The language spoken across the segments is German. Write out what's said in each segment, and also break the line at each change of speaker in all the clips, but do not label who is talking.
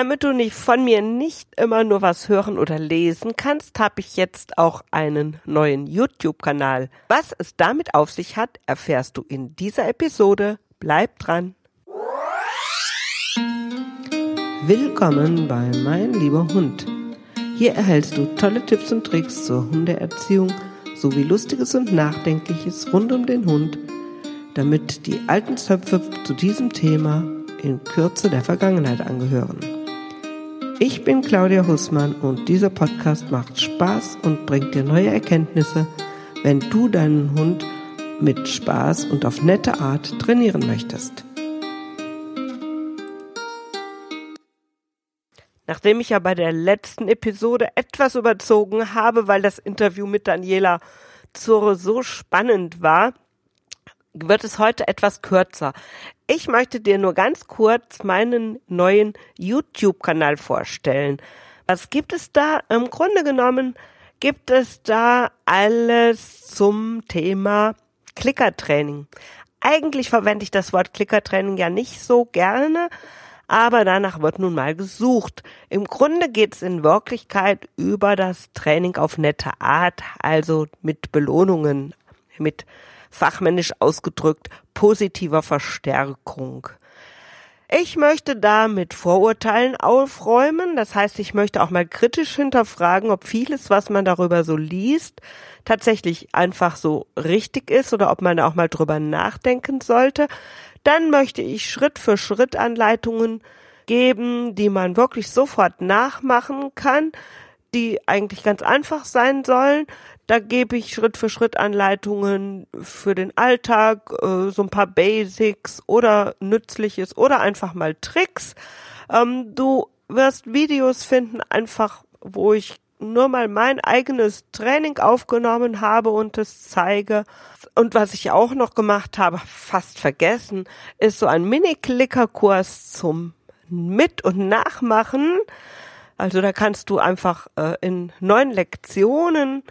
Damit du nicht von mir nicht immer nur was hören oder lesen kannst, habe ich jetzt auch einen neuen YouTube-Kanal. Was es damit auf sich hat, erfährst du in dieser Episode. Bleib dran. Willkommen bei Mein lieber Hund. Hier erhältst du tolle Tipps und Tricks zur Hundeerziehung sowie Lustiges und Nachdenkliches rund um den Hund, damit die alten Zöpfe zu diesem Thema in Kürze der Vergangenheit angehören. Ich bin Claudia Hussmann und dieser Podcast macht Spaß und bringt dir neue Erkenntnisse, wenn du deinen Hund mit Spaß und auf nette Art trainieren möchtest. Nachdem ich ja bei der letzten Episode etwas überzogen habe, weil das Interview mit Daniela Zurre so spannend war, wird es heute etwas kürzer. Ich möchte dir nur ganz kurz meinen neuen YouTube-Kanal vorstellen. Was gibt es da? Im Grunde genommen gibt es da alles zum Thema Klickertraining. Eigentlich verwende ich das Wort Klickertraining ja nicht so gerne, aber danach wird nun mal gesucht. Im Grunde geht es in Wirklichkeit über das Training auf nette Art, also mit Belohnungen, mit fachmännisch ausgedrückt positiver Verstärkung. Ich möchte da mit Vorurteilen aufräumen. Das heißt, ich möchte auch mal kritisch hinterfragen, ob vieles, was man darüber so liest, tatsächlich einfach so richtig ist oder ob man da auch mal drüber nachdenken sollte. Dann möchte ich Schritt für Schritt Anleitungen geben, die man wirklich sofort nachmachen kann, die eigentlich ganz einfach sein sollen. Da gebe ich Schritt für Schritt Anleitungen für den Alltag, äh, so ein paar Basics oder Nützliches oder einfach mal Tricks. Ähm, du wirst Videos finden, einfach wo ich nur mal mein eigenes Training aufgenommen habe und es zeige. Und was ich auch noch gemacht habe, fast vergessen, ist so ein Mini-Clicker-Kurs zum Mit- und Nachmachen. Also da kannst du einfach äh, in neun Lektionen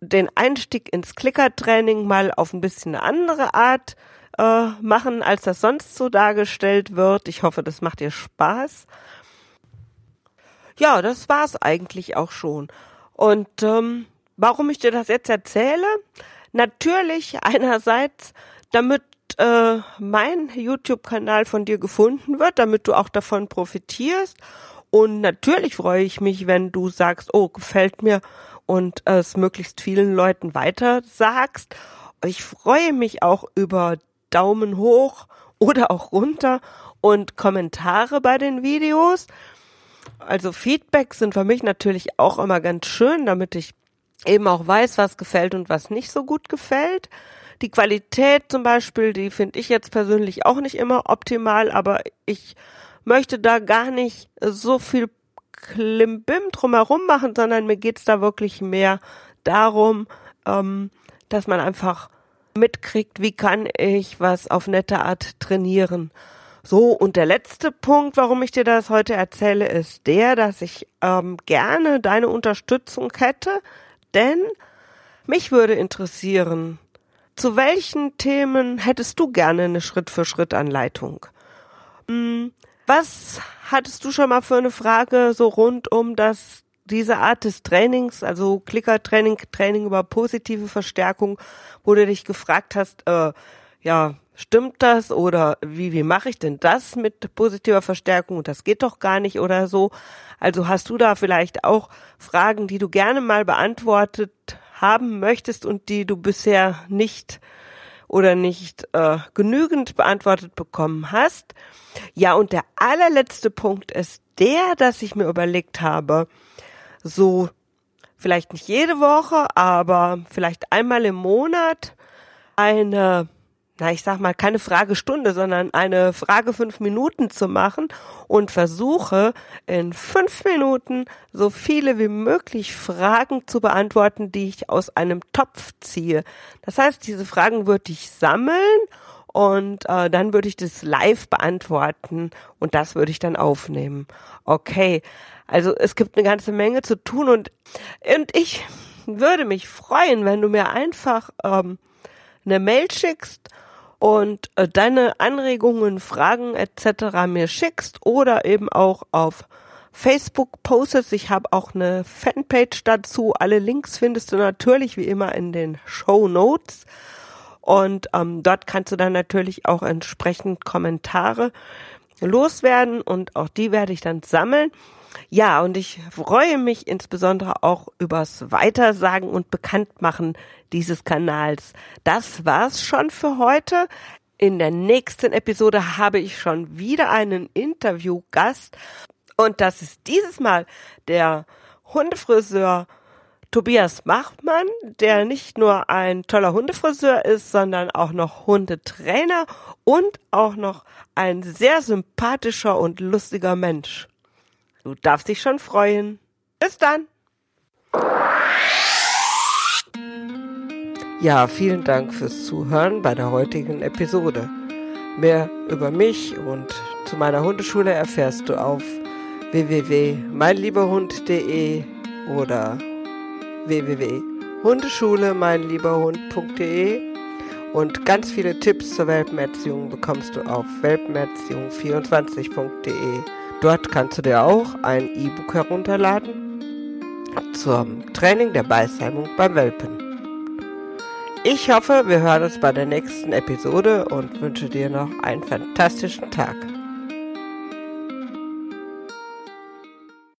den Einstieg ins Klickertraining mal auf ein bisschen eine andere Art äh, machen, als das sonst so dargestellt wird. Ich hoffe, das macht dir Spaß. Ja, das war's eigentlich auch schon. Und ähm, warum ich dir das jetzt erzähle? Natürlich einerseits, damit äh, mein YouTube-Kanal von dir gefunden wird, damit du auch davon profitierst. Und natürlich freue ich mich, wenn du sagst, oh, gefällt mir und es möglichst vielen Leuten weiter sagst. Ich freue mich auch über Daumen hoch oder auch runter und Kommentare bei den Videos. Also Feedback sind für mich natürlich auch immer ganz schön, damit ich eben auch weiß, was gefällt und was nicht so gut gefällt. Die Qualität zum Beispiel, die finde ich jetzt persönlich auch nicht immer optimal, aber ich möchte da gar nicht so viel Klimbim drumherum machen, sondern mir geht's da wirklich mehr darum, ähm, dass man einfach mitkriegt, wie kann ich was auf nette Art trainieren. So, und der letzte Punkt, warum ich dir das heute erzähle, ist der, dass ich ähm, gerne deine Unterstützung hätte, denn mich würde interessieren, zu welchen Themen hättest du gerne eine Schritt-für-Schritt-Anleitung? Hm, was hattest du schon mal für eine Frage so rund um das diese Art des Trainings, also Clicker-Training, Training über positive Verstärkung, wo du dich gefragt hast, äh, ja, stimmt das oder wie, wie mache ich denn das mit positiver Verstärkung und das geht doch gar nicht oder so. Also hast du da vielleicht auch Fragen, die du gerne mal beantwortet haben möchtest und die du bisher nicht oder nicht äh, genügend beantwortet bekommen hast. Ja, und der allerletzte Punkt ist der, dass ich mir überlegt habe, so vielleicht nicht jede Woche, aber vielleicht einmal im Monat eine na, ich sag mal, keine Fragestunde, sondern eine Frage fünf Minuten zu machen und versuche in fünf Minuten so viele wie möglich Fragen zu beantworten, die ich aus einem Topf ziehe. Das heißt, diese Fragen würde ich sammeln und äh, dann würde ich das live beantworten und das würde ich dann aufnehmen. Okay, also es gibt eine ganze Menge zu tun und, und ich würde mich freuen, wenn du mir einfach ähm, eine Mail schickst und äh, deine Anregungen, Fragen etc. mir schickst oder eben auch auf Facebook postest. Ich habe auch eine Fanpage dazu. Alle Links findest du natürlich wie immer in den Show Notes. Und ähm, dort kannst du dann natürlich auch entsprechend Kommentare loswerden und auch die werde ich dann sammeln. Ja, und ich freue mich insbesondere auch übers Weitersagen und Bekanntmachen dieses Kanals. Das war's schon für heute. In der nächsten Episode habe ich schon wieder einen Interviewgast und das ist dieses Mal der Hundefriseur Tobias Machmann, der nicht nur ein toller Hundefriseur ist, sondern auch noch Hundetrainer und auch noch ein sehr sympathischer und lustiger Mensch. Du darfst dich schon freuen. Bis dann. Ja, vielen Dank fürs Zuhören bei der heutigen Episode. Mehr über mich und zu meiner Hundeschule erfährst du auf www.meinlieberhund.de oder www.hundeschule-meinlieberhund.de und ganz viele Tipps zur Welpenerziehung bekommst du auf welpenerziehung24.de. Dort kannst du dir auch ein E-Book herunterladen zum Training der Beißheimung beim Welpen. Ich hoffe, wir hören uns bei der nächsten Episode und wünsche dir noch einen fantastischen Tag.